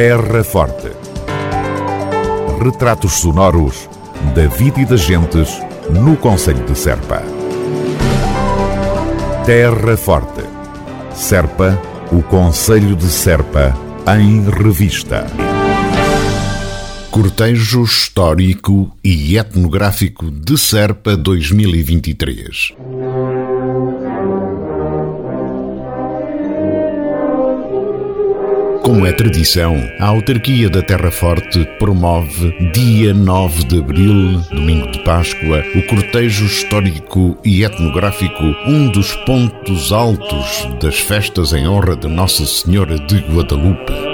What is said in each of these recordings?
Terra Forte. Retratos sonoros da vida e das gentes no Conselho de Serpa. Terra Forte. Serpa, o Conselho de Serpa, em revista. Cortejo Histórico e Etnográfico de Serpa 2023. Como é tradição, a autarquia da Terra Forte promove, dia 9 de abril, domingo de Páscoa, o cortejo histórico e etnográfico, um dos pontos altos das festas em honra de Nossa Senhora de Guadalupe.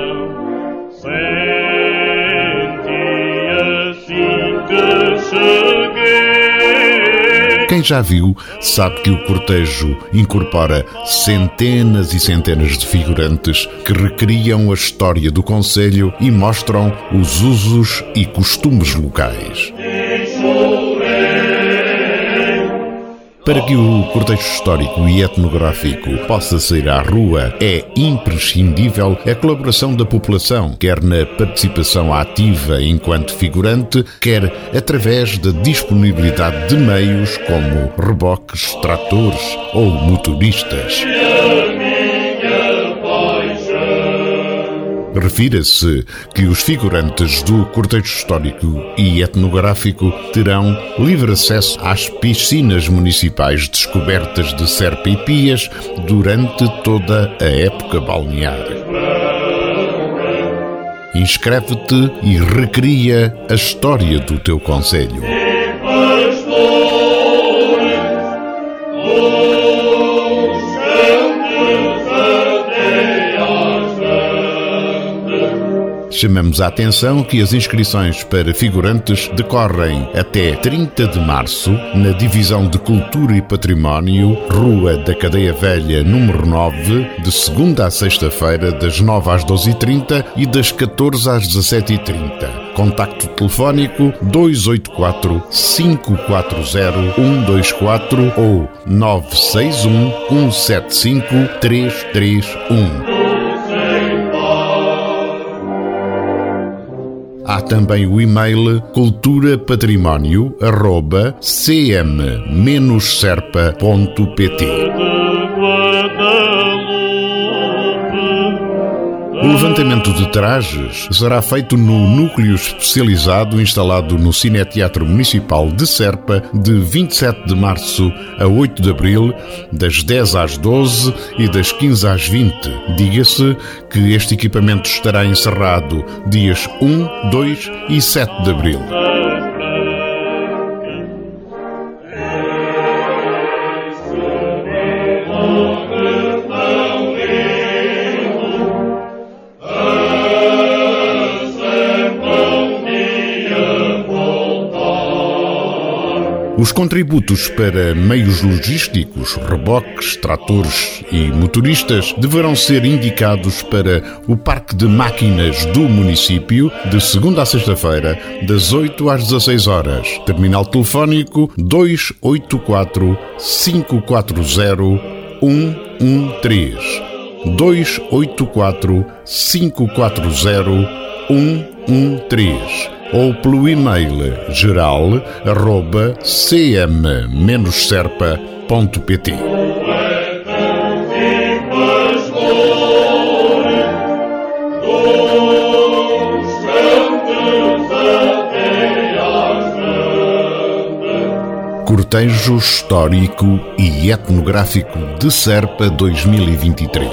Quem já viu sabe que o cortejo incorpora centenas e centenas de figurantes que recriam a história do Conselho e mostram os usos e costumes locais. Para que o cortejo histórico e etnográfico possa sair à rua, é imprescindível a colaboração da população, quer na participação ativa enquanto figurante, quer através da disponibilidade de meios como reboques, tratores ou motoristas. Refira-se que os figurantes do cortejo histórico e etnográfico terão livre acesso às piscinas municipais descobertas de Serpa e Pias durante toda a época balnear. Inscreve-te e recria a história do teu conselho. Chamamos a atenção que as inscrições para figurantes decorrem até 30 de março na Divisão de Cultura e Património, Rua da Cadeia Velha, número 9, de segunda a sexta-feira, das 9 às 12h30 e das 14 às 17h30. Contacto telefónico 284 540 124 ou 961 175 331. Há também o e-mail culturapatrimónio.cm-serpa.pt. O levantamento de trajes será feito no núcleo especializado instalado no Cineteatro Municipal de Serpa de 27 de março a 8 de abril, das 10 às 12 e das 15 às 20. Diga-se que este equipamento estará encerrado dias 1, 2 e 7 de abril. Os contributos para meios logísticos, reboques, tratores e motoristas deverão ser indicados para o Parque de Máquinas do município de segunda a sexta-feira, das 8 às 16 horas. Terminal telefónico 284 540 113. 284 540 113 ou pelo e-mail geral@cm-serpa.pt. Cortejo Histórico e Etnográfico de Serpa 2023.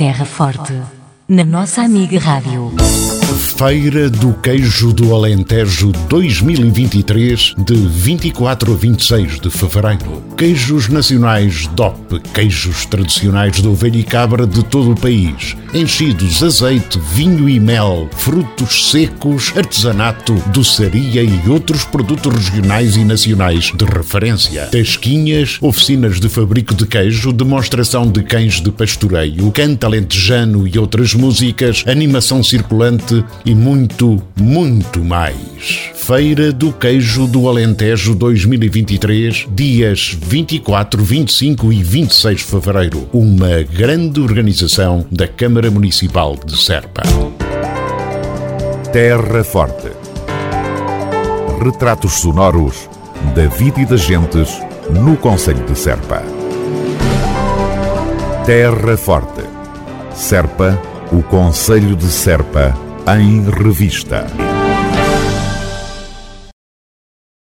Terra Forte, na nossa amiga Rádio. Feira do Queijo do Alentejo 2023, de 24 a 26 de fevereiro. Queijos nacionais DOP, queijos tradicionais de ovelha e cabra de todo o país. Enchidos, azeite, vinho e mel, frutos secos, artesanato, doçaria e outros produtos regionais e nacionais de referência. Tasquinhas, oficinas de fabrico de queijo, demonstração de cães de pastoreio, canta alentejano e outras músicas, animação circulante e muito, muito mais. Feira do Queijo do Alentejo 2023, dias 24, 25 e 26 de fevereiro. Uma grande organização da Câmara Municipal de Serpa. Terra Forte. Retratos sonoros da vida e das gentes no Conselho de Serpa. Terra Forte. Serpa, o Conselho de Serpa, em revista.